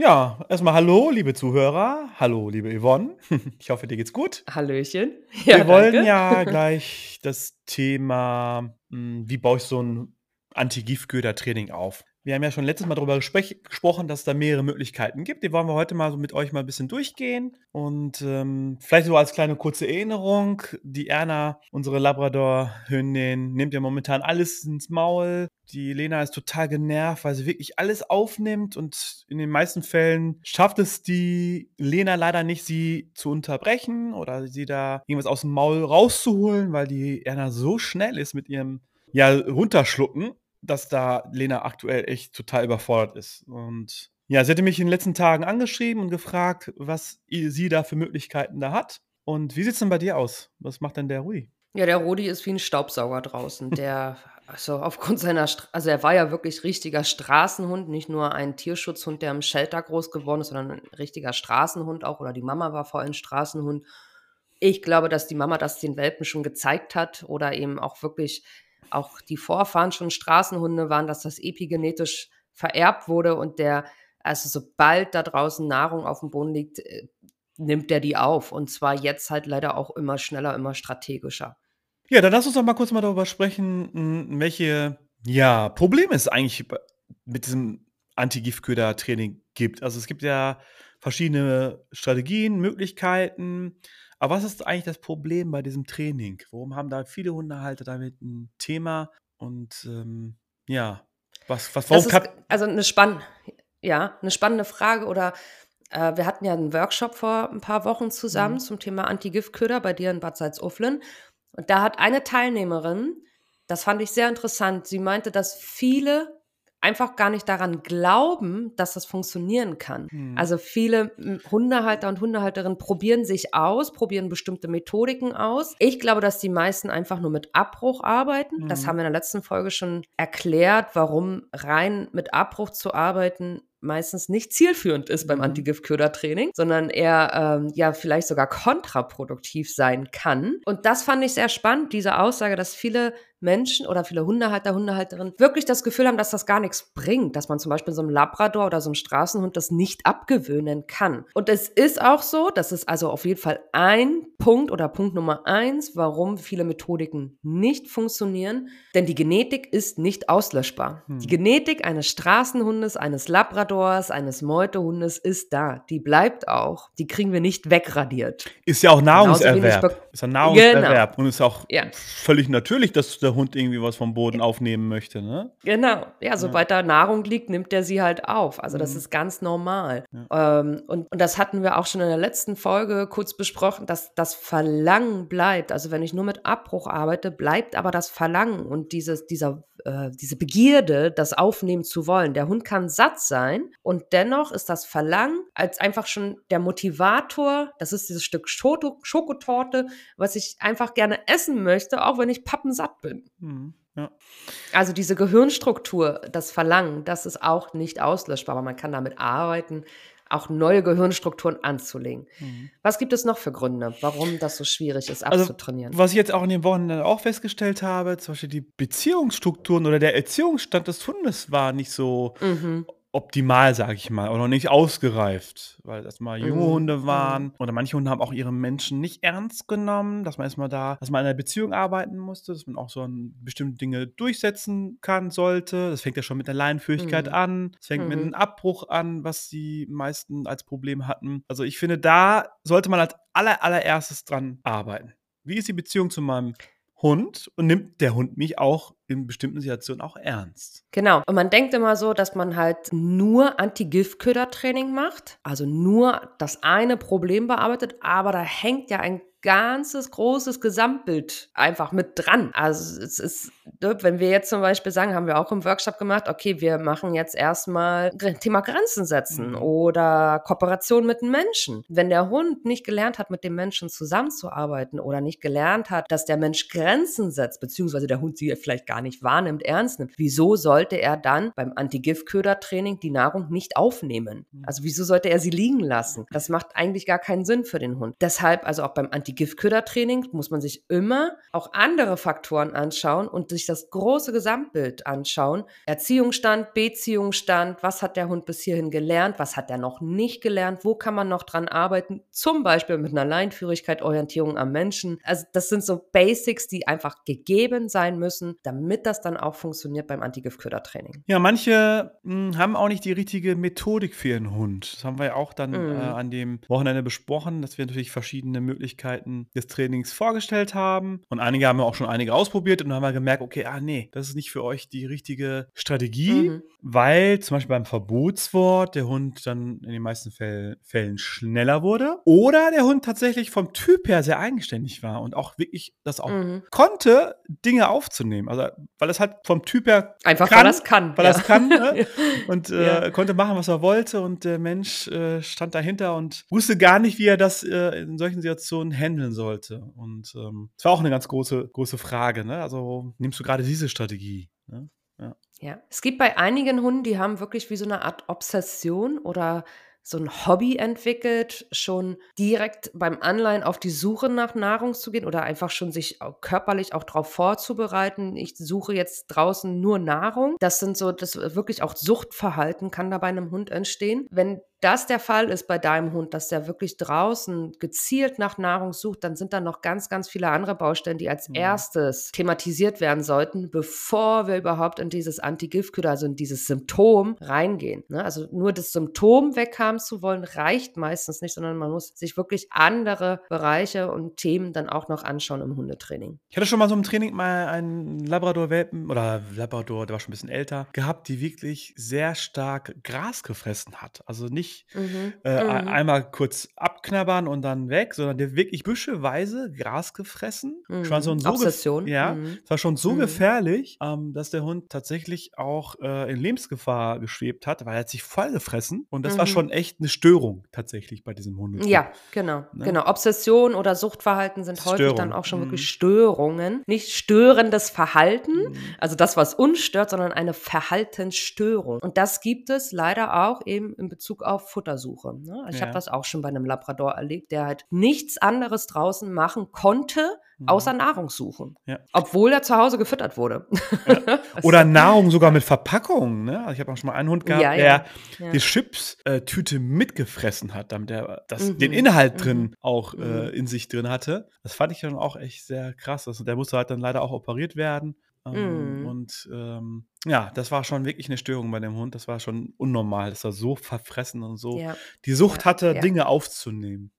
Ja, erstmal hallo, liebe Zuhörer. Hallo, liebe Yvonne. Ich hoffe, dir geht's gut. Hallöchen. Ja, Wir wollen danke. ja gleich das Thema, hm, wie baue ich so ein Anti-Giftköder-Training auf? Wir haben ja schon letztes Mal darüber gesprochen, dass es da mehrere Möglichkeiten gibt. Die wollen wir heute mal so mit euch mal ein bisschen durchgehen. Und ähm, vielleicht so als kleine kurze Erinnerung: Die Erna, unsere Labrador-Hündin, nimmt ja momentan alles ins Maul. Die Lena ist total genervt, weil sie wirklich alles aufnimmt. Und in den meisten Fällen schafft es die Lena leider nicht, sie zu unterbrechen oder sie da irgendwas aus dem Maul rauszuholen, weil die Erna so schnell ist mit ihrem ja, runterschlucken dass da Lena aktuell echt total überfordert ist. Und ja, sie hatte mich in den letzten Tagen angeschrieben und gefragt, was sie da für Möglichkeiten da hat. Und wie sieht es denn bei dir aus? Was macht denn der Rudi? Ja, der Rudi ist wie ein Staubsauger draußen. Der, also aufgrund seiner, also er war ja wirklich richtiger Straßenhund, nicht nur ein Tierschutzhund, der im Shelter groß geworden ist, sondern ein richtiger Straßenhund auch. Oder die Mama war vorhin Straßenhund. Ich glaube, dass die Mama das den Welpen schon gezeigt hat oder eben auch wirklich auch die Vorfahren schon Straßenhunde waren, dass das epigenetisch vererbt wurde und der, also sobald da draußen Nahrung auf dem Boden liegt, äh, nimmt der die auf. Und zwar jetzt halt leider auch immer schneller, immer strategischer. Ja, dann lass uns doch mal kurz mal darüber sprechen, welche ja, Probleme es eigentlich mit diesem Anti-Giftköder-Training gibt. Also es gibt ja verschiedene Strategien, Möglichkeiten. Aber was ist eigentlich das Problem bei diesem Training? Warum haben da viele Hundehalter damit ein Thema? Und ähm, ja, was, was warum ist, Also eine spann ja, eine spannende Frage oder äh, wir hatten ja einen Workshop vor ein paar Wochen zusammen mhm. zum Thema Anti-Giftköder bei dir in Bad Salzuflen. Und da hat eine Teilnehmerin, das fand ich sehr interessant, sie meinte, dass viele einfach gar nicht daran glauben, dass das funktionieren kann. Mhm. Also viele Hundehalter und Hundehalterinnen probieren sich aus, probieren bestimmte Methodiken aus. Ich glaube, dass die meisten einfach nur mit Abbruch arbeiten. Mhm. Das haben wir in der letzten Folge schon erklärt, warum rein mit Abbruch zu arbeiten meistens nicht zielführend ist beim mhm. Antigiftködertraining, sondern eher ähm, ja vielleicht sogar kontraproduktiv sein kann. Und das fand ich sehr spannend, diese Aussage, dass viele Menschen oder viele Hundehalter, Hundehalterinnen wirklich das Gefühl haben, dass das gar nichts bringt, dass man zum Beispiel so einem Labrador oder so einem Straßenhund das nicht abgewöhnen kann. Und es ist auch so, das ist also auf jeden Fall ein Punkt oder Punkt Nummer eins, warum viele Methodiken nicht funktionieren, denn die Genetik ist nicht auslöschbar. Hm. Die Genetik eines Straßenhundes, eines Labradors, eines Meutehundes ist da. Die bleibt auch. Die kriegen wir nicht wegradiert. Ist ja auch Nahrungserwerb. Ist ja Nahrungserwerb. Genau. Und ist auch ja. völlig natürlich, dass der Hund irgendwie was vom Boden aufnehmen möchte, ne? Genau. Ja, sobald ja. da Nahrung liegt, nimmt er sie halt auf. Also das mhm. ist ganz normal. Ja. Ähm, und, und das hatten wir auch schon in der letzten Folge kurz besprochen, dass das Verlangen bleibt. Also wenn ich nur mit Abbruch arbeite, bleibt aber das Verlangen und dieses, dieser, äh, diese Begierde, das aufnehmen zu wollen. Der Hund kann satt sein und dennoch ist das Verlangen als einfach schon der Motivator, das ist dieses Stück Schokotorte, was ich einfach gerne essen möchte, auch wenn ich pappensatt bin. Mhm. Ja. Also diese Gehirnstruktur, das Verlangen, das ist auch nicht auslöschbar, aber man kann damit arbeiten, auch neue Gehirnstrukturen anzulegen. Mhm. Was gibt es noch für Gründe, warum das so schwierig ist, also, abzutrainieren? Also, was ich jetzt auch in den Wochen auch festgestellt habe, zum Beispiel die Beziehungsstrukturen oder der Erziehungsstand des Hundes war nicht so mhm optimal, sage ich mal, oder noch nicht ausgereift, weil das mal junge mhm. Hunde waren mhm. oder manche Hunde haben auch ihre Menschen nicht ernst genommen, dass man erstmal da, dass man in einer Beziehung arbeiten musste, dass man auch so an bestimmte Dinge durchsetzen kann sollte. Das fängt ja schon mit der Leinenführigkeit mhm. an, es fängt mit mhm. einem Abbruch an, was die meisten als Problem hatten. Also ich finde, da sollte man als aller, allererstes dran arbeiten. Wie ist die Beziehung zu meinem Hund und nimmt der Hund mich auch in bestimmten Situationen auch ernst. Genau. Und man denkt immer so, dass man halt nur Anti-Giftköder-Training macht, also nur das eine Problem bearbeitet, aber da hängt ja ein ganzes großes Gesamtbild einfach mit dran. Also es ist, ne, wenn wir jetzt zum Beispiel sagen, haben wir auch im Workshop gemacht, okay, wir machen jetzt erstmal Thema Grenzen setzen mhm. oder Kooperation mit den Menschen. Wenn der Hund nicht gelernt hat, mit dem Menschen zusammenzuarbeiten oder nicht gelernt hat, dass der Mensch Grenzen setzt, beziehungsweise der Hund sie vielleicht gar nicht wahrnimmt, ernst nimmt, wieso sollte er dann beim Anti-Gift-Köder-Training die Nahrung nicht aufnehmen? Mhm. Also wieso sollte er sie liegen lassen? Das macht eigentlich gar keinen Sinn für den Hund. Deshalb, also auch beim Anti-Gift-Köder-Training muss man sich immer auch andere Faktoren anschauen und sich das große Gesamtbild anschauen. Erziehungsstand, Beziehungsstand, was hat der Hund bis hierhin gelernt, was hat er noch nicht gelernt, wo kann man noch dran arbeiten, zum Beispiel mit einer Leinführigkeit, Orientierung am Menschen. Also das sind so Basics, die einfach gegeben sein müssen, damit das dann auch funktioniert beim Anti-Gift-Köder-Training. Ja, manche mh, hm, haben auch nicht die richtige Methodik für ihren Hund. Das haben wir ja auch dann mm. äh, an dem Wochenende besprochen, dass wir natürlich verschiedene Möglichkeiten des Trainings vorgestellt haben. Und einige haben auch schon einige ausprobiert und dann haben wir gemerkt, okay, ah nee, das ist nicht für euch die richtige Strategie, mhm. weil zum Beispiel beim Verbotswort der Hund dann in den meisten Fällen schneller wurde oder der Hund tatsächlich vom Typ her sehr eigenständig war und auch wirklich das auch mhm. konnte, Dinge aufzunehmen. Also weil es halt vom Typ her einfach kann, weil das kann, weil ja. das kann ne? und äh, ja. konnte machen, was er wollte und der Mensch äh, stand dahinter und wusste gar nicht, wie er das äh, in solchen Situationen handeln sollte. Und ähm, das war auch eine ganz große große Frage. Ne? Also nimmst du gerade diese Strategie? Ne? Ja. ja, es gibt bei einigen Hunden, die haben wirklich wie so eine Art Obsession oder so ein Hobby entwickelt, schon direkt beim Anleihen auf die Suche nach Nahrung zu gehen oder einfach schon sich körperlich auch darauf vorzubereiten. Ich suche jetzt draußen nur Nahrung. Das sind so, das wirklich auch Suchtverhalten kann da bei einem Hund entstehen. Wenn das der Fall ist bei deinem Hund, dass der wirklich draußen gezielt nach Nahrung sucht, dann sind da noch ganz, ganz viele andere Baustellen, die als mhm. erstes thematisiert werden sollten, bevor wir überhaupt in dieses Anti-Giftköder, also in dieses Symptom reingehen. Ne? Also nur das Symptom weghaben zu wollen, reicht meistens nicht, sondern man muss sich wirklich andere Bereiche und Themen dann auch noch anschauen im Hundetraining. Ich hatte schon mal so im Training mal einen Labrador-Welpen oder Labrador, der war schon ein bisschen älter, gehabt, die wirklich sehr stark Gras gefressen hat. Also nicht nicht mhm. Äh, mhm. einmal kurz abknabbern und dann weg, sondern der wirklich büscheweise Gras gefressen. Mhm. War so so Obsession. Ja, mhm. es war schon so mhm. gefährlich, ähm, dass der Hund tatsächlich auch äh, in Lebensgefahr geschwebt hat, weil er hat sich voll gefressen und das war mhm. schon echt eine Störung tatsächlich bei diesem Hund. Ja, genau, ne? genau. Obsession oder Suchtverhalten sind häufig Störung. dann auch schon wirklich Störungen, nicht störendes Verhalten, also das, was uns stört, sondern eine Verhaltensstörung. Und das gibt es leider auch eben in Bezug auf auf Futtersuche. Ne? Ich ja. habe das auch schon bei einem Labrador erlebt, der halt nichts anderes draußen machen konnte, mhm. außer Nahrung suchen. Ja. Obwohl er zu Hause gefüttert wurde. Ja. Oder Nahrung sogar mit Verpackung. Ne? Also ich habe auch schon mal einen Hund gehabt, ja, der die Chips-Tüte mitgefressen hat, damit er das, mhm. den Inhalt mhm. drin auch äh, mhm. in sich drin hatte. Das fand ich dann auch echt sehr krass. Also der musste halt dann leider auch operiert werden. Ähm, mm. Und ähm, ja, das war schon wirklich eine Störung bei dem Hund. Das war schon unnormal, dass er so verfressen und so ja. die Sucht ja, hatte, ja. Dinge aufzunehmen.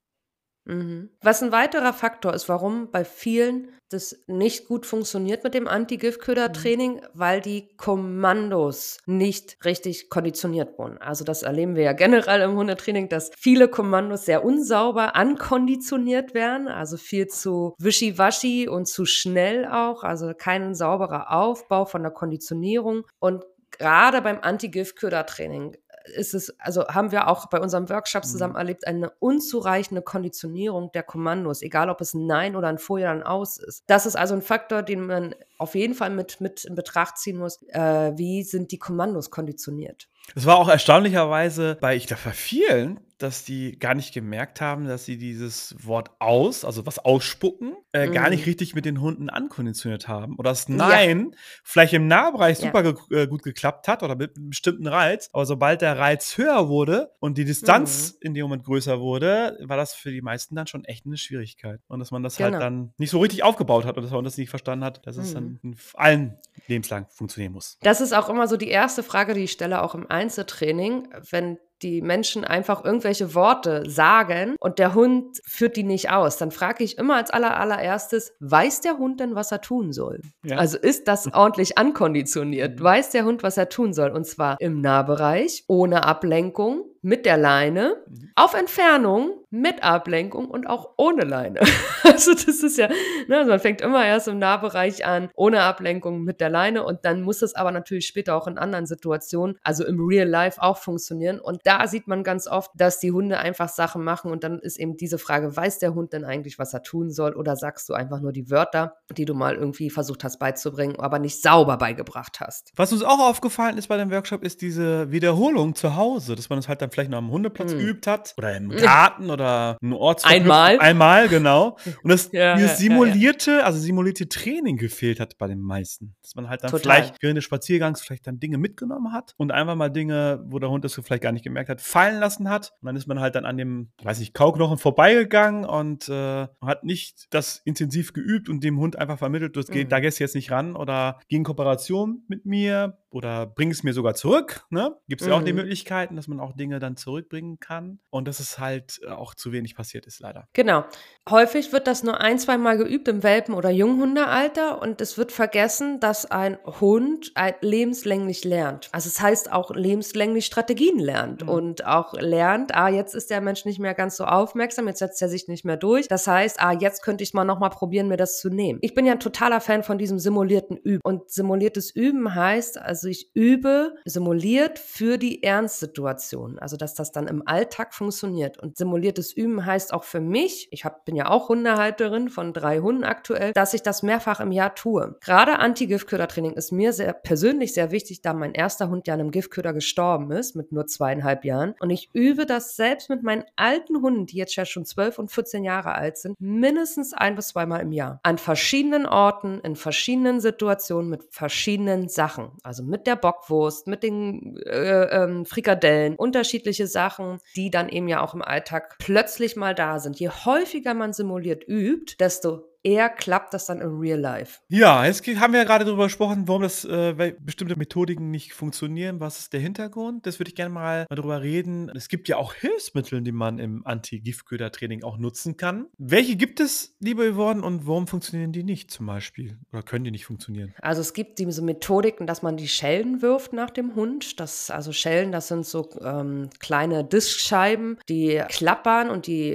Mhm. Was ein weiterer Faktor ist, warum bei vielen das nicht gut funktioniert mit dem Anti-Giftköder-Training, mhm. weil die Kommandos nicht richtig konditioniert wurden. Also das erleben wir ja generell im Hundetraining, dass viele Kommandos sehr unsauber ankonditioniert werden, also viel zu wischiwaschi und zu schnell auch, also kein sauberer Aufbau von der Konditionierung und gerade beim Anti-Giftköder-Training ist es, also haben wir auch bei unserem Workshop mhm. zusammen erlebt, eine unzureichende Konditionierung der Kommandos, egal ob es ein Nein oder ein Vor oder ein Aus ist. Das ist also ein Faktor, den man auf jeden Fall mit, mit in Betracht ziehen muss. Äh, wie sind die Kommandos konditioniert? Es war auch erstaunlicherweise bei, ich glaube, bei vielen dass die gar nicht gemerkt haben, dass sie dieses Wort aus, also was ausspucken, äh, mhm. gar nicht richtig mit den Hunden ankonditioniert haben. Oder das Nein ja. vielleicht im Nahbereich super ja. ge äh, gut geklappt hat oder mit einem bestimmten Reiz, aber sobald der Reiz höher wurde und die Distanz mhm. in dem Moment größer wurde, war das für die meisten dann schon echt eine Schwierigkeit. Und dass man das halt genau. halt dann nicht so richtig aufgebaut hat und dass man das nicht verstanden hat, dass mhm. es dann in allen lebenslang funktionieren muss. Das ist auch immer so die erste Frage, die ich stelle, auch im Einzeltraining, wenn die Menschen einfach irgendwelche Worte sagen und der Hund führt die nicht aus, dann frage ich immer als aller, allererstes, weiß der Hund denn, was er tun soll? Ja. Also ist das ordentlich ankonditioniert? Mhm. Weiß der Hund, was er tun soll? Und zwar im Nahbereich, ohne Ablenkung, mit der Leine, mhm. auf Entfernung, mit Ablenkung und auch ohne Leine. also das ist ja, ne, also man fängt immer erst im Nahbereich an, ohne Ablenkung, mit der Leine und dann muss es aber natürlich später auch in anderen Situationen, also im Real Life auch funktionieren. Und da sieht man ganz oft, dass die Hunde einfach Sachen machen und dann ist eben diese Frage, weiß der Hund denn eigentlich, was er tun soll oder sagst du einfach nur die Wörter, die du mal irgendwie versucht hast beizubringen, aber nicht sauber beigebracht hast. Was uns auch aufgefallen ist bei dem Workshop, ist diese Wiederholung zu Hause, dass man es halt dann vielleicht noch am Hundeplatz hm. übt hat oder im Garten oder einen Ort Einmal. Einmal, genau. Und das ja, dieses simulierte, ja, ja. also simulierte Training gefehlt hat bei den meisten. Dass man halt dann Total. vielleicht während des Spaziergangs vielleicht dann Dinge mitgenommen hat und einfach mal Dinge, wo der Hund das vielleicht gar nicht gemerkt hat, fallen lassen hat. Und dann ist man halt dann an dem, weiß ich, Kauknochen vorbeigegangen und äh, hat nicht das intensiv geübt und dem Hund einfach vermittelt, das geht, mhm. da gehst du jetzt nicht ran oder geh in Kooperation mit mir oder bring es mir sogar zurück. Ne? Gibt es ja auch die mhm. Möglichkeiten, dass man auch Dinge dann zurückbringen kann. Und das ist halt äh, auch zu wenig passiert ist, leider. Genau. Häufig wird das nur ein, zwei Mal geübt im Welpen- oder Junghundealter und es wird vergessen, dass ein Hund lebenslänglich lernt. Also es das heißt auch lebenslänglich Strategien lernt. Und auch lernt, ah, jetzt ist der Mensch nicht mehr ganz so aufmerksam, jetzt setzt er sich nicht mehr durch. Das heißt, ah, jetzt könnte ich mal nochmal probieren, mir das zu nehmen. Ich bin ja ein totaler Fan von diesem simulierten Üben. Und simuliertes Üben heißt, also ich übe simuliert für die Ernstsituation. Also dass das dann im Alltag funktioniert. Und simuliertes Üben heißt auch für mich, ich hab, bin ja auch Hundehalterin von drei Hunden aktuell, dass ich das mehrfach im Jahr tue. Gerade Anti-Giftködertraining ist mir sehr persönlich sehr wichtig, da mein erster Hund ja an einem Giftköder gestorben ist mit nur zweieinhalb Jahren. Und ich übe das selbst mit meinen alten Hunden, die jetzt ja schon zwölf und 14 Jahre alt sind, mindestens ein bis zweimal im Jahr. An verschiedenen Orten, in verschiedenen Situationen, mit verschiedenen Sachen. Also mit der Bockwurst, mit den äh, ähm, Frikadellen, unterschiedliche Sachen, die dann eben ja auch im Alltag plötzlich mal da sind. Je häufiger man simuliert übt, desto eher klappt das dann im Real Life. Ja, jetzt haben wir ja gerade darüber gesprochen, warum das äh, bestimmte Methodiken nicht funktionieren. Was ist der Hintergrund? Das würde ich gerne mal, mal darüber reden. Es gibt ja auch Hilfsmittel, die man im Anti-Giftköder-Training auch nutzen kann. Welche gibt es, liebe Yvonne, und warum funktionieren die nicht zum Beispiel? Oder können die nicht funktionieren? Also es gibt diese Methodiken, dass man die Schellen wirft nach dem Hund. Das, also Schellen, das sind so ähm, kleine Diskscheiben, die klappern und die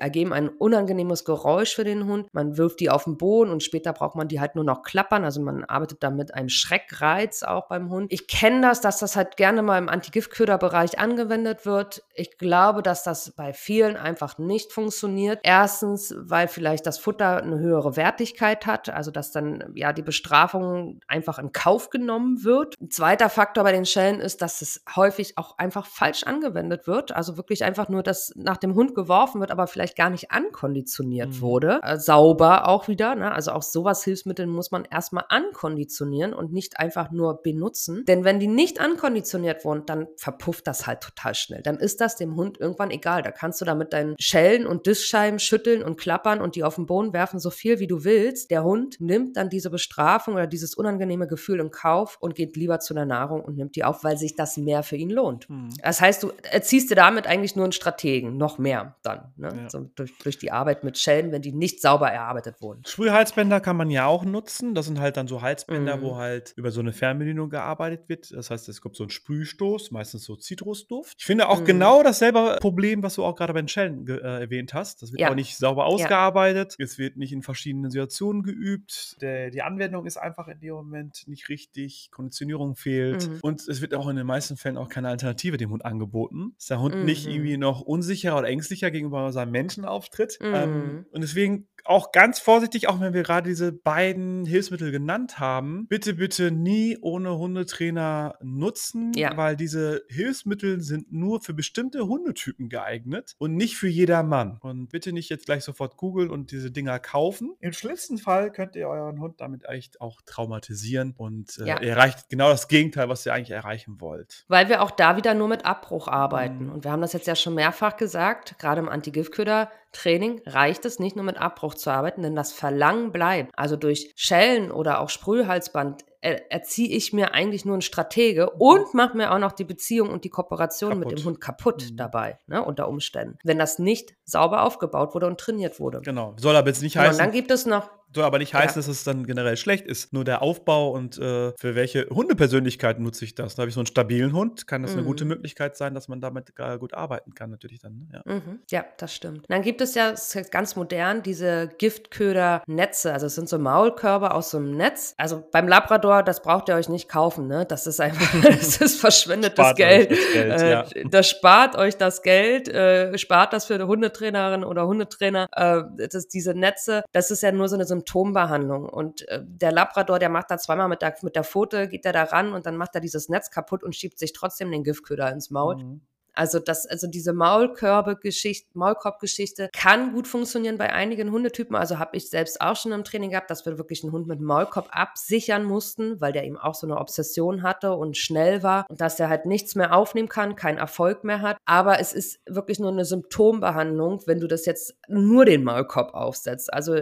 ergeben ein unangenehmes Geräusch für den Hund. Man wirft die auf den Boden und später braucht man die halt nur noch klappern. Also man arbeitet da mit einem Schreckreiz auch beim Hund. Ich kenne das, dass das halt gerne mal im Antigiftköderbereich angewendet wird. Ich glaube, dass das bei vielen einfach nicht funktioniert. Erstens, weil vielleicht das Futter eine höhere Wertigkeit hat, also dass dann ja die Bestrafung einfach in Kauf genommen wird. Ein zweiter Faktor bei den Schellen ist, dass es häufig auch einfach falsch angewendet wird. Also wirklich einfach nur, dass nach dem Hund geworfen wird, aber vielleicht gar nicht ankonditioniert mhm. wurde. Äh, sauber sauber auch wieder. Ne? Also auch sowas Hilfsmittel muss man erstmal ankonditionieren und nicht einfach nur benutzen. Denn wenn die nicht ankonditioniert wurden, dann verpufft das halt total schnell. Dann ist das dem Hund irgendwann egal. Da kannst du da mit deinen Schellen und Diskscheiben schütteln und klappern und die auf den Boden werfen, so viel wie du willst. Der Hund nimmt dann diese Bestrafung oder dieses unangenehme Gefühl in Kauf und geht lieber zu der Nahrung und nimmt die auf, weil sich das mehr für ihn lohnt. Mhm. Das heißt, du erziehst dir damit eigentlich nur einen Strategen, noch mehr dann. Ne? Ja. So durch, durch die Arbeit mit Schellen, wenn die nicht sauber erarbeitet verarbeitet wurden. Sprühhalsbänder kann man ja auch nutzen. Das sind halt dann so Halsbänder, mhm. wo halt über so eine Fernbedienung gearbeitet wird. Das heißt, es kommt so ein Sprühstoß, meistens so Zitrusduft. Ich finde auch mhm. genau dasselbe Problem, was du auch gerade bei den Schellen äh, erwähnt hast. Das wird ja. auch nicht sauber ausgearbeitet. Ja. Es wird nicht in verschiedenen Situationen geübt. Der, die Anwendung ist einfach in dem Moment nicht richtig. Konditionierung fehlt. Mhm. Und es wird auch in den meisten Fällen auch keine Alternative dem Hund angeboten. Dass der Hund nicht mhm. irgendwie noch unsicherer oder ängstlicher gegenüber seinem Menschen auftritt. Ähm, mhm. und deswegen auch ganz vorsichtig, auch wenn wir gerade diese beiden Hilfsmittel genannt haben, bitte, bitte nie ohne Hundetrainer nutzen, ja. weil diese Hilfsmittel sind nur für bestimmte Hundetypen geeignet und nicht für jedermann. Und bitte nicht jetzt gleich sofort googeln und diese Dinger kaufen. Im schlimmsten Fall könnt ihr euren Hund damit echt auch traumatisieren und äh, ja. erreicht genau das Gegenteil, was ihr eigentlich erreichen wollt. Weil wir auch da wieder nur mit Abbruch arbeiten. Mhm. Und wir haben das jetzt ja schon mehrfach gesagt, gerade im Antigiftköder Training reicht es nicht nur mit Abbruch zu arbeiten, denn das Verlangen bleibt. Also durch Schellen oder auch Sprühhalsband er, erziehe ich mir eigentlich nur einen Stratege und mache mir auch noch die Beziehung und die Kooperation kaputt. mit dem Hund kaputt mhm. dabei, ne, unter Umständen. Wenn das nicht sauber aufgebaut wurde und trainiert wurde. Genau. Soll aber jetzt nicht heißen. Und dann gibt es noch soll aber nicht heißen, ja. dass es dann generell schlecht ist. Nur der Aufbau und äh, für welche Hundepersönlichkeit nutze ich das? Da habe ich so einen stabilen Hund, kann das mhm. eine gute Möglichkeit sein, dass man damit gut arbeiten kann, natürlich dann. Ne? Ja. Mhm. ja, das stimmt. dann gibt es ja ganz modern diese Giftköder-Netze. Also es sind so Maulkörbe aus so einem Netz. Also beim Labrador, das braucht ihr euch nicht kaufen, ne? Das ist einfach, das ist verschwendetes Geld. Das, Geld äh, ja. das spart euch das Geld, äh, spart das für eine Hundetrainerin oder Hundetrainer. Äh, das, diese Netze, das ist ja nur so eine, so Symptombehandlung. Und äh, der Labrador, der macht da zweimal mit der, mit der Pfote, geht er da ran und dann macht er dieses Netz kaputt und schiebt sich trotzdem den Giftköder ins Maul. Mhm. Also das, also diese Maulkörbe-Geschichte, Maulkorb-Geschichte kann gut funktionieren bei einigen Hundetypen. Also habe ich selbst auch schon im Training gehabt, dass wir wirklich einen Hund mit Maulkorb absichern mussten, weil der eben auch so eine Obsession hatte und schnell war und dass er halt nichts mehr aufnehmen kann, keinen Erfolg mehr hat. Aber es ist wirklich nur eine Symptombehandlung, wenn du das jetzt nur den Maulkorb aufsetzt. Also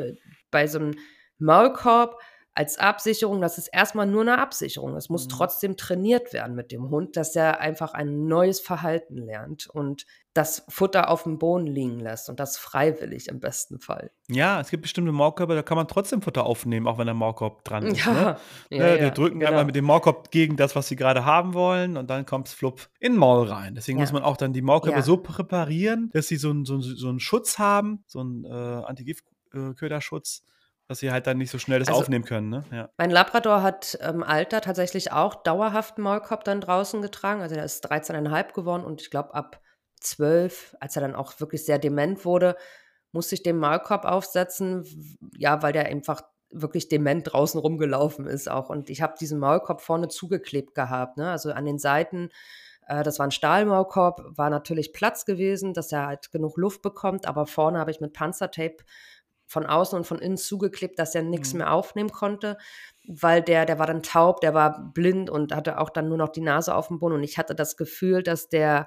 bei so einem Maulkorb als Absicherung, das ist erstmal nur eine Absicherung. Es muss mhm. trotzdem trainiert werden mit dem Hund, dass er einfach ein neues Verhalten lernt und das Futter auf dem Boden liegen lässt und das freiwillig im besten Fall. Ja, es gibt bestimmte Maulkörper, da kann man trotzdem Futter aufnehmen, auch wenn der Maulkorb dran ist. Ja, ne? ja, ja, die drücken genau. einmal mit dem Maulkorb gegen das, was sie gerade haben wollen und dann kommt es flupp in den Maul rein. Deswegen ja. muss man auch dann die Maulkörper so präparieren, dass sie so, einen, so, so einen Schutz haben, so einen äh, Antigift äh, Köderschutz, dass sie halt dann nicht so schnell das also, aufnehmen können. Ne? Ja. Mein Labrador hat im ähm, Alter tatsächlich auch dauerhaft einen Maulkorb dann draußen getragen. Also der ist 13,5 geworden und ich glaube ab 12, als er dann auch wirklich sehr dement wurde, musste ich den Maulkorb aufsetzen, ja, weil der einfach wirklich dement draußen rumgelaufen ist auch. Und ich habe diesen Maulkorb vorne zugeklebt gehabt, ne? also an den Seiten äh, das war ein Stahlmaulkorb, war natürlich Platz gewesen, dass er halt genug Luft bekommt, aber vorne habe ich mit Panzertape von außen und von innen zugeklebt, dass er nichts mhm. mehr aufnehmen konnte, weil der, der war dann taub, der war blind und hatte auch dann nur noch die Nase auf dem Boden und ich hatte das Gefühl, dass der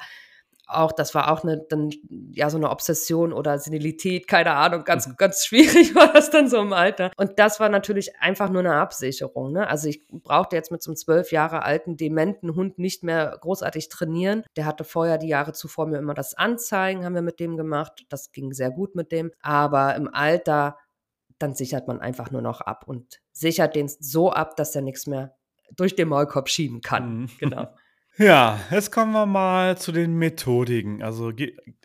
auch, das war auch eine, dann, ja, so eine Obsession oder Senilität, keine Ahnung, ganz, mhm. ganz schwierig war das dann so im Alter. Und das war natürlich einfach nur eine Absicherung, ne? Also ich brauchte jetzt mit so einem zwölf Jahre alten, dementen Hund nicht mehr großartig trainieren. Der hatte vorher die Jahre zuvor mir immer das Anzeigen, haben wir mit dem gemacht. Das ging sehr gut mit dem. Aber im Alter, dann sichert man einfach nur noch ab und sichert den so ab, dass er nichts mehr durch den Maulkorb schieben kann. Mhm. Genau. Ja, jetzt kommen wir mal zu den Methodiken, also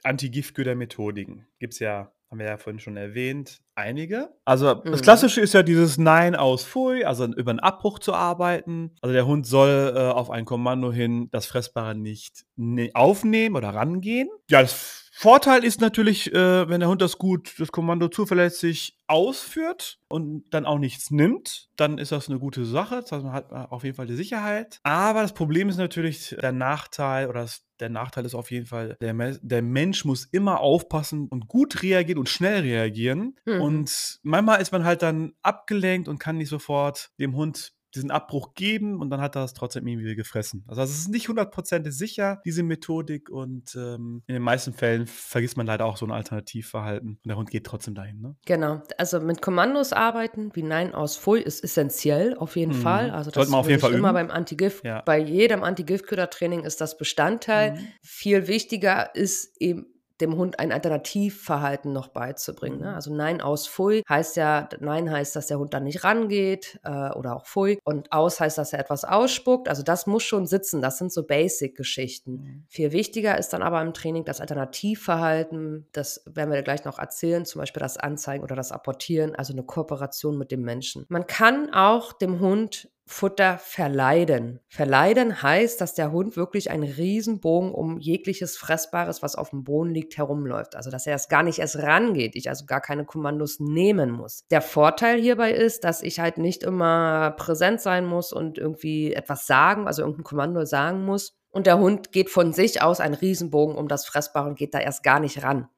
Anti-Giftköder-Methodiken. Gibt es ja, haben wir ja vorhin schon erwähnt, einige. Also das mhm. Klassische ist ja dieses Nein aus Pfui, also über einen Abbruch zu arbeiten. Also der Hund soll äh, auf ein Kommando hin das Fressbare nicht ne aufnehmen oder rangehen. Ja, das Vorteil ist natürlich, äh, wenn der Hund das gut, das Kommando zuverlässig ausführt und dann auch nichts nimmt, dann ist das eine gute Sache. Das heißt, man hat auf jeden Fall die Sicherheit. Aber das Problem ist natürlich der Nachteil oder das, der Nachteil ist auf jeden Fall, der, der Mensch muss immer aufpassen und gut reagieren und schnell reagieren. Mhm. Und manchmal ist man halt dann abgelenkt und kann nicht sofort dem Hund diesen Abbruch geben und dann hat er es trotzdem irgendwie gefressen. Also es ist nicht hundertprozentig sicher, diese Methodik und ähm, in den meisten Fällen vergisst man leider auch so ein Alternativverhalten und der Hund geht trotzdem dahin. Ne? Genau, also mit Kommandos arbeiten, wie Nein aus Pfui, ist essentiell auf jeden mhm. Fall. Also das Sollte man auf jeden Fall immer beim Antigift, ja. bei jedem Antigiftköder-Training ist das Bestandteil. Mhm. Viel wichtiger ist eben dem Hund ein Alternativverhalten noch beizubringen. Ne? Mhm. Also Nein aus Pfui heißt ja, Nein heißt, dass der Hund dann nicht rangeht äh, oder auch Pfui und Aus heißt, dass er etwas ausspuckt. Also das muss schon sitzen. Das sind so Basic-Geschichten. Mhm. Viel wichtiger ist dann aber im Training das Alternativverhalten. Das werden wir gleich noch erzählen, zum Beispiel das Anzeigen oder das Apportieren, also eine Kooperation mit dem Menschen. Man kann auch dem Hund Futter verleiden. Verleiden heißt, dass der Hund wirklich einen Riesenbogen um jegliches Fressbares, was auf dem Boden liegt, herumläuft. Also, dass er es gar nicht erst rangeht, ich also gar keine Kommandos nehmen muss. Der Vorteil hierbei ist, dass ich halt nicht immer präsent sein muss und irgendwie etwas sagen, also irgendein Kommando sagen muss. Und der Hund geht von sich aus einen Riesenbogen um das Fressbare und geht da erst gar nicht ran.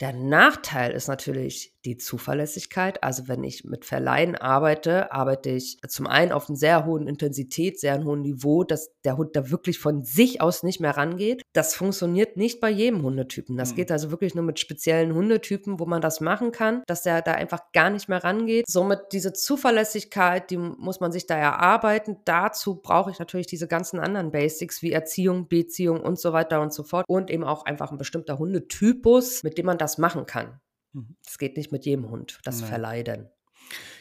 Der Nachteil ist natürlich, die Zuverlässigkeit. Also wenn ich mit Verleihen arbeite, arbeite ich zum einen auf einer sehr hohen Intensität, sehr hohen Niveau, dass der Hund da wirklich von sich aus nicht mehr rangeht. Das funktioniert nicht bei jedem Hundetypen. Das mhm. geht also wirklich nur mit speziellen Hundetypen, wo man das machen kann, dass der da einfach gar nicht mehr rangeht. Somit diese Zuverlässigkeit, die muss man sich da erarbeiten. Dazu brauche ich natürlich diese ganzen anderen Basics wie Erziehung, Beziehung und so weiter und so fort und eben auch einfach ein bestimmter Hundetypus, mit dem man das machen kann. Mhm. Das geht nicht mit jedem Hund, das Nein. Verleiden.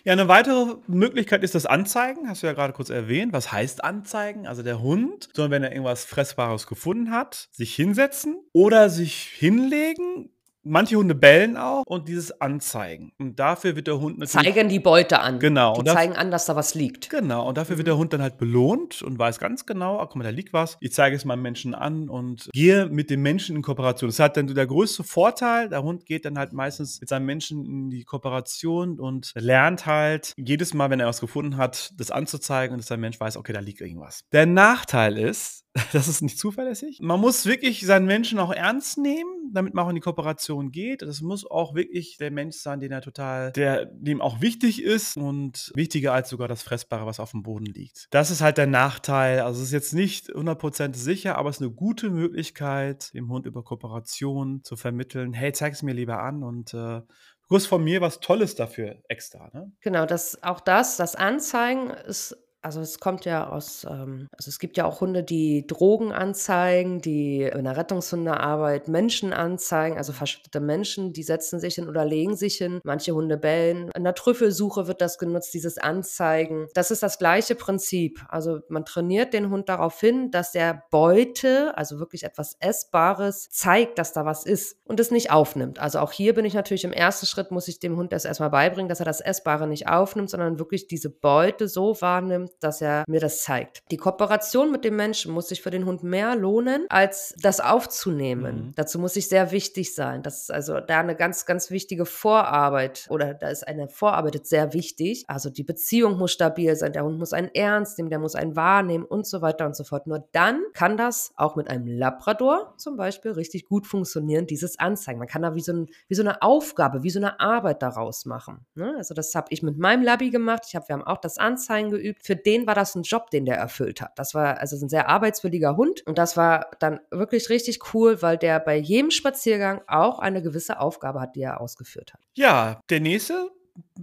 Ja, eine weitere Möglichkeit ist das Anzeigen, hast du ja gerade kurz erwähnt. Was heißt Anzeigen? Also der Hund soll, wenn er irgendwas Fressbares gefunden hat, sich hinsetzen oder sich hinlegen, Manche Hunde bellen auch und dieses Anzeigen. Und dafür wird der Hund natürlich. Zeigen die Beute an. Genau. Die zeigen an, dass da was liegt. Genau. Und dafür mhm. wird der Hund dann halt belohnt und weiß ganz genau, ah, guck mal, da liegt was. Ich zeige es meinem Menschen an und gehe mit dem Menschen in Kooperation. Das hat dann der größte Vorteil. Der Hund geht dann halt meistens mit seinem Menschen in die Kooperation und lernt halt jedes Mal, wenn er was gefunden hat, das anzuzeigen und dass der Mensch weiß, okay, da liegt irgendwas. Der Nachteil ist, das ist nicht zuverlässig. Man muss wirklich seinen Menschen auch ernst nehmen, damit man auch in die Kooperation geht. Das muss auch wirklich der Mensch sein, den er total, der dem auch wichtig ist und wichtiger als sogar das Fressbare, was auf dem Boden liegt. Das ist halt der Nachteil. Also es ist jetzt nicht 100% sicher, aber es ist eine gute Möglichkeit, dem Hund über Kooperation zu vermitteln. Hey, zeig es mir lieber an und äh, Du hast von mir was Tolles dafür extra, ne? Genau, das, auch das, das Anzeigen ist also es kommt ja aus, ähm, also es gibt ja auch Hunde, die Drogen anzeigen, die in der Rettungshundearbeit Menschen anzeigen, also verschüttete Menschen, die setzen sich hin oder legen sich hin. Manche Hunde bellen. In der Trüffelsuche wird das genutzt, dieses Anzeigen. Das ist das gleiche Prinzip. Also man trainiert den Hund darauf hin, dass er Beute, also wirklich etwas Essbares, zeigt, dass da was ist und es nicht aufnimmt. Also auch hier bin ich natürlich im ersten Schritt, muss ich dem Hund das erstmal beibringen, dass er das Essbare nicht aufnimmt, sondern wirklich diese Beute so wahrnimmt, dass er mir das zeigt. Die Kooperation mit dem Menschen muss sich für den Hund mehr lohnen, als das aufzunehmen. Mhm. Dazu muss ich sehr wichtig sein. Das ist also da eine ganz, ganz wichtige Vorarbeit oder da ist eine Vorarbeit sehr wichtig. Also die Beziehung muss stabil sein, der Hund muss einen ernst nehmen, der muss einen wahrnehmen und so weiter und so fort. Nur dann kann das auch mit einem Labrador zum Beispiel richtig gut funktionieren, dieses Anzeigen. Man kann da wie so, ein, wie so eine Aufgabe, wie so eine Arbeit daraus machen. Ne? Also das habe ich mit meinem Labby gemacht. Ich hab, wir haben auch das Anzeigen geübt. Für den war das ein Job, den der erfüllt hat. Das war also ein sehr arbeitswilliger Hund und das war dann wirklich richtig cool, weil der bei jedem Spaziergang auch eine gewisse Aufgabe hat, die er ausgeführt hat. Ja, der nächste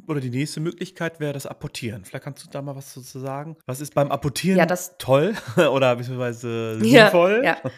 oder die nächste Möglichkeit wäre das Apportieren. Vielleicht kannst du da mal was zu sagen. Was ist beim Apportieren ja, das toll oder beziehungsweise sinnvoll? Ja, ja.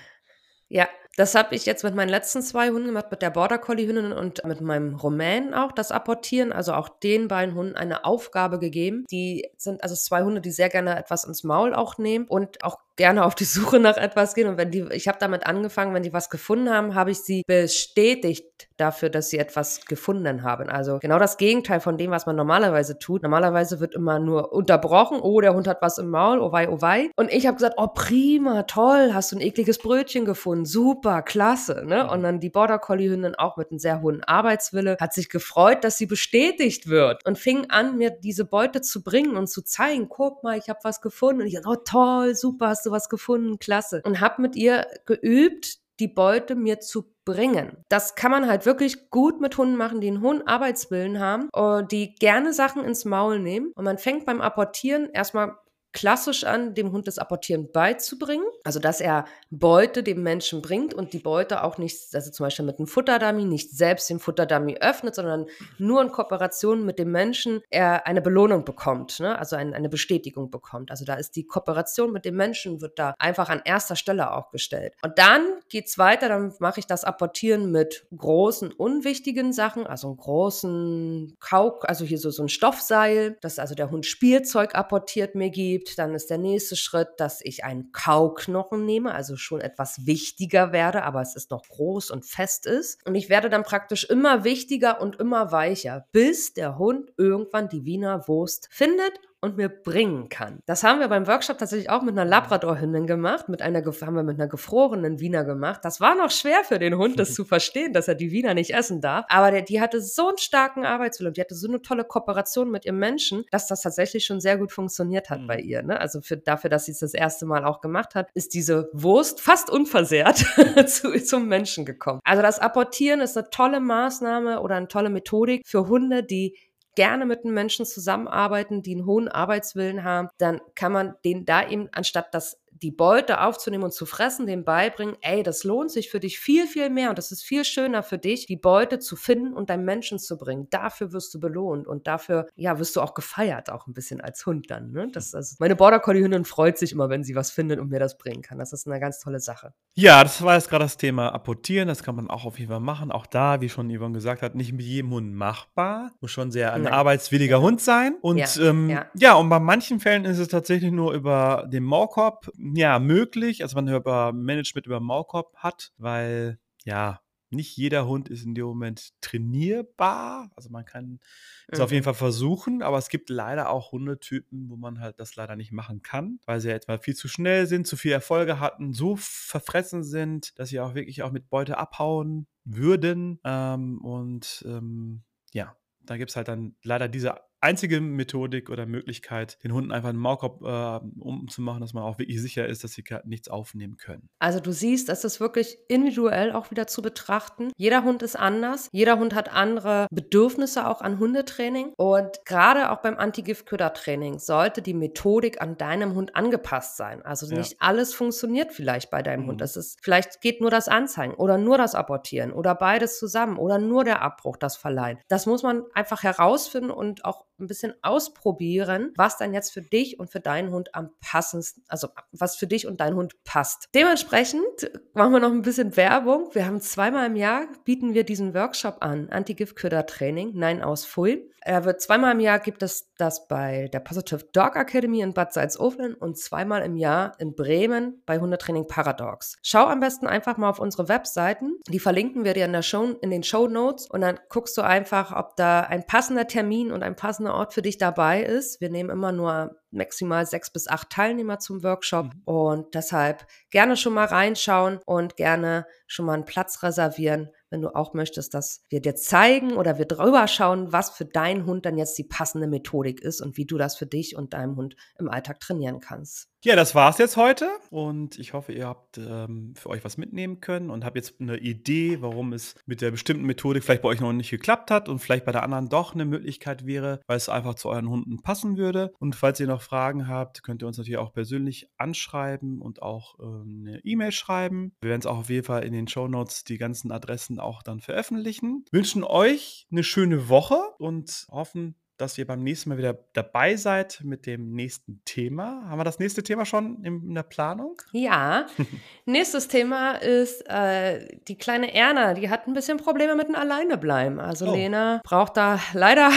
ja. Das habe ich jetzt mit meinen letzten zwei Hunden gemacht, mit der Border Collie Hündin und mit meinem Rumänen auch, das Apportieren, also auch den beiden Hunden eine Aufgabe gegeben. Die sind also zwei Hunde, die sehr gerne etwas ins Maul auch nehmen und auch gerne auf die Suche nach etwas gehen. Und wenn die, ich habe damit angefangen, wenn die was gefunden haben, habe ich sie bestätigt dafür, dass sie etwas gefunden haben. Also genau das Gegenteil von dem, was man normalerweise tut. Normalerweise wird immer nur unterbrochen, oh, der Hund hat was im Maul, oh wei, oh wei. Und ich habe gesagt, oh prima, toll, hast du ein ekliges Brötchen gefunden, super, klasse. Ne? Mhm. Und dann die Border Collie Hündin auch mit einem sehr hohen Arbeitswille hat sich gefreut, dass sie bestätigt wird und fing an, mir diese Beute zu bringen und zu zeigen, guck mal, ich habe was gefunden. Und ich dachte, oh toll, super, hast du was gefunden, klasse. Und habe mit ihr geübt, die Beute mir zu bringen. Das kann man halt wirklich gut mit Hunden machen, die einen hohen Arbeitswillen haben, die gerne Sachen ins Maul nehmen. Und man fängt beim Apportieren erstmal klassisch an, dem Hund das Apportieren beizubringen. Also, dass er Beute dem Menschen bringt und die Beute auch nicht, also zum Beispiel mit einem Futterdummy, nicht selbst den Futterdummy öffnet, sondern nur in Kooperation mit dem Menschen er eine Belohnung bekommt, ne? also ein, eine Bestätigung bekommt. Also da ist die Kooperation mit dem Menschen, wird da einfach an erster Stelle auch gestellt. Und dann geht es weiter, dann mache ich das Apportieren mit großen, unwichtigen Sachen, also einen großen Kauk, also hier so, so ein Stoffseil, dass also der Hund Spielzeug apportiert mir gibt, dann ist der nächste Schritt, dass ich einen Kauknochen nehme, also schon etwas wichtiger werde, aber es ist noch groß und fest ist. Und ich werde dann praktisch immer wichtiger und immer weicher, bis der Hund irgendwann die Wiener Wurst findet und mir bringen kann. Das haben wir beim Workshop tatsächlich auch mit einer Labrador-Hündin gemacht, mit einer, haben wir mit einer gefrorenen Wiener gemacht. Das war noch schwer für den Hund, das zu verstehen, dass er die Wiener nicht essen darf. Aber der, die hatte so einen starken Arbeitswillen, die hatte so eine tolle Kooperation mit ihrem Menschen, dass das tatsächlich schon sehr gut funktioniert hat mhm. bei ihr. Ne? Also für, dafür, dass sie es das erste Mal auch gemacht hat, ist diese Wurst fast unversehrt zu, zum Menschen gekommen. Also das Apportieren ist eine tolle Maßnahme oder eine tolle Methodik für Hunde, die gerne mit einem Menschen zusammenarbeiten, die einen hohen Arbeitswillen haben, dann kann man den da eben, anstatt das die Beute aufzunehmen und zu fressen, dem beibringen, ey, das lohnt sich für dich viel, viel mehr und das ist viel schöner für dich, die Beute zu finden und deinem Menschen zu bringen. Dafür wirst du belohnt und dafür, ja, wirst du auch gefeiert, auch ein bisschen als Hund dann. Ne? Das, also, meine Border Collie Hündin freut sich immer, wenn sie was findet und mir das bringen kann. Das ist eine ganz tolle Sache. Ja, das war jetzt gerade das Thema Apportieren. Das kann man auch auf jeden Fall machen. Auch da, wie schon Yvonne gesagt hat, nicht mit jedem Hund machbar. Muss schon sehr ein Nein. arbeitswilliger ja. Hund sein. Und ja. Ähm, ja. ja, und bei manchen Fällen ist es tatsächlich nur über den Maulkorb ja, möglich, also man über Management über Maulkorb hat, weil ja, nicht jeder Hund ist in dem Moment trainierbar. Also man kann es mhm. auf jeden mhm. Fall versuchen, aber es gibt leider auch Hundetypen, wo man halt das leider nicht machen kann, weil sie ja jetzt mal viel zu schnell sind, zu viel Erfolge hatten, so verfressen sind, dass sie auch wirklich auch mit Beute abhauen würden. Ähm, und ähm, ja, da gibt es halt dann leider diese einzige Methodik oder Möglichkeit, den Hunden einfach einen Maulkorb äh, umzumachen, dass man auch wirklich sicher ist, dass sie nichts aufnehmen können. Also du siehst, es ist wirklich individuell auch wieder zu betrachten. Jeder Hund ist anders. Jeder Hund hat andere Bedürfnisse auch an Hundetraining. Und gerade auch beim Antigiftködertraining sollte die Methodik an deinem Hund angepasst sein. Also nicht ja. alles funktioniert vielleicht bei deinem mhm. Hund. Das ist, vielleicht geht nur das Anzeigen oder nur das Apportieren oder beides zusammen oder nur der Abbruch, das Verleihen. Das muss man einfach herausfinden und auch ein bisschen ausprobieren, was dann jetzt für dich und für deinen Hund am passendsten, also was für dich und deinen Hund passt. Dementsprechend machen wir noch ein bisschen Werbung. Wir haben zweimal im Jahr bieten wir diesen Workshop an, Anti-Gift-Köder-Training, Nein aus Full. Er wird zweimal im Jahr gibt es das bei der Positive Dog Academy in Bad Salzuflen und zweimal im Jahr in Bremen bei Hundetraining Paradox. Schau am besten einfach mal auf unsere Webseiten. Die verlinken wir dir in, der Show, in den Show Notes und dann guckst du einfach, ob da ein passender Termin und ein passender Ort für dich dabei ist. Wir nehmen immer nur maximal sechs bis acht Teilnehmer zum Workshop mhm. und deshalb gerne schon mal reinschauen und gerne schon mal einen Platz reservieren wenn du auch möchtest, dass wir dir zeigen oder wir drüber schauen, was für deinen Hund dann jetzt die passende Methodik ist und wie du das für dich und deinem Hund im Alltag trainieren kannst. Ja, das war's jetzt heute und ich hoffe, ihr habt ähm, für euch was mitnehmen können und habt jetzt eine Idee, warum es mit der bestimmten Methodik vielleicht bei euch noch nicht geklappt hat und vielleicht bei der anderen doch eine Möglichkeit wäre, weil es einfach zu euren Hunden passen würde. Und falls ihr noch Fragen habt, könnt ihr uns natürlich auch persönlich anschreiben und auch äh, eine E-Mail schreiben. Wir werden es auch auf jeden Fall in den Show Notes die ganzen Adressen auch dann veröffentlichen. Wünschen euch eine schöne Woche und hoffen, dass ihr beim nächsten Mal wieder dabei seid mit dem nächsten Thema. Haben wir das nächste Thema schon in, der Planung? Ja. Nächstes Thema ist äh, die kleine Erna. Die hat ein bisschen Probleme mit dem Alleinebleiben. Also oh. Lena braucht da leider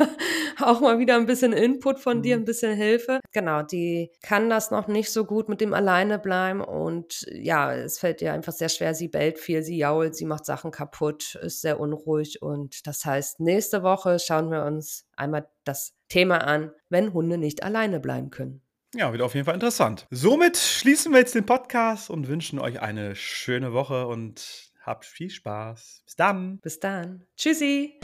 auch mal wieder ein bisschen Input von mhm. dir, ein bisschen Hilfe. Genau, die kann das noch nicht so gut mit dem Alleinebleiben und ja, es fällt ihr einfach sehr schwer. Sie bellt viel, sie jault, sie macht Sachen kaputt, ist sehr unruhig und das heißt, nächste Woche schauen wir uns einmal das Thema an, wenn Hunde nicht alleine bleiben können. Ja, wird auf jeden Fall interessant. Somit schließen wir jetzt den Podcast und wünschen euch eine schöne Woche und habt viel Spaß. Bis dann. Bis dann. Tschüssi.